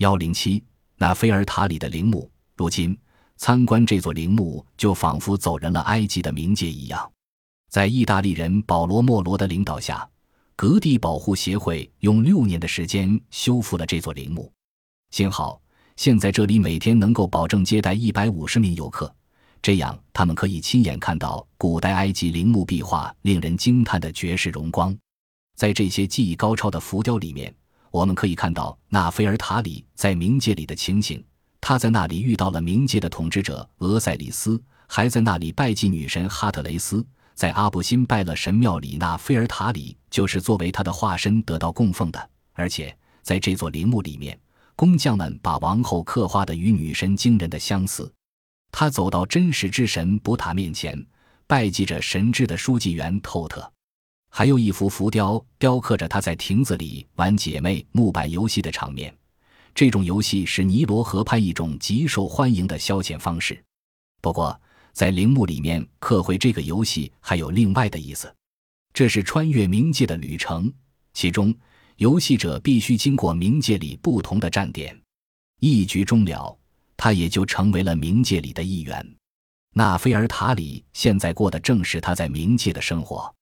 幺零七，那菲尔塔里的陵墓。如今参观这座陵墓，就仿佛走人了埃及的冥界一样。在意大利人保罗·莫罗的领导下，格地保护协会用六年的时间修复了这座陵墓。幸好现在这里每天能够保证接待一百五十名游客，这样他们可以亲眼看到古代埃及陵墓壁画令人惊叹的绝世荣光。在这些技艺高超的浮雕里面，我们可以看到纳菲尔塔里在冥界里的情形。他在那里遇到了冥界的统治者俄塞里斯，还在那里拜祭女神哈特雷斯。在阿布辛拜勒神庙里，纳菲尔塔里就是作为他的化身得到供奉的。而且在这座陵墓里面，工匠们把王后刻画的与女神惊人的相似。他走到真实之神布塔面前，拜祭着神之的书记员透特。还有一幅浮雕，雕刻着他在亭子里玩姐妹木板游戏的场面。这种游戏是尼罗河畔一种极受欢迎的消遣方式。不过，在陵墓里面刻绘这个游戏还有另外的意思，这是穿越冥界的旅程，其中游戏者必须经过冥界里不同的站点，一局终了，他也就成为了冥界里的一员。纳菲尔塔里现在过的正是他在冥界的生活。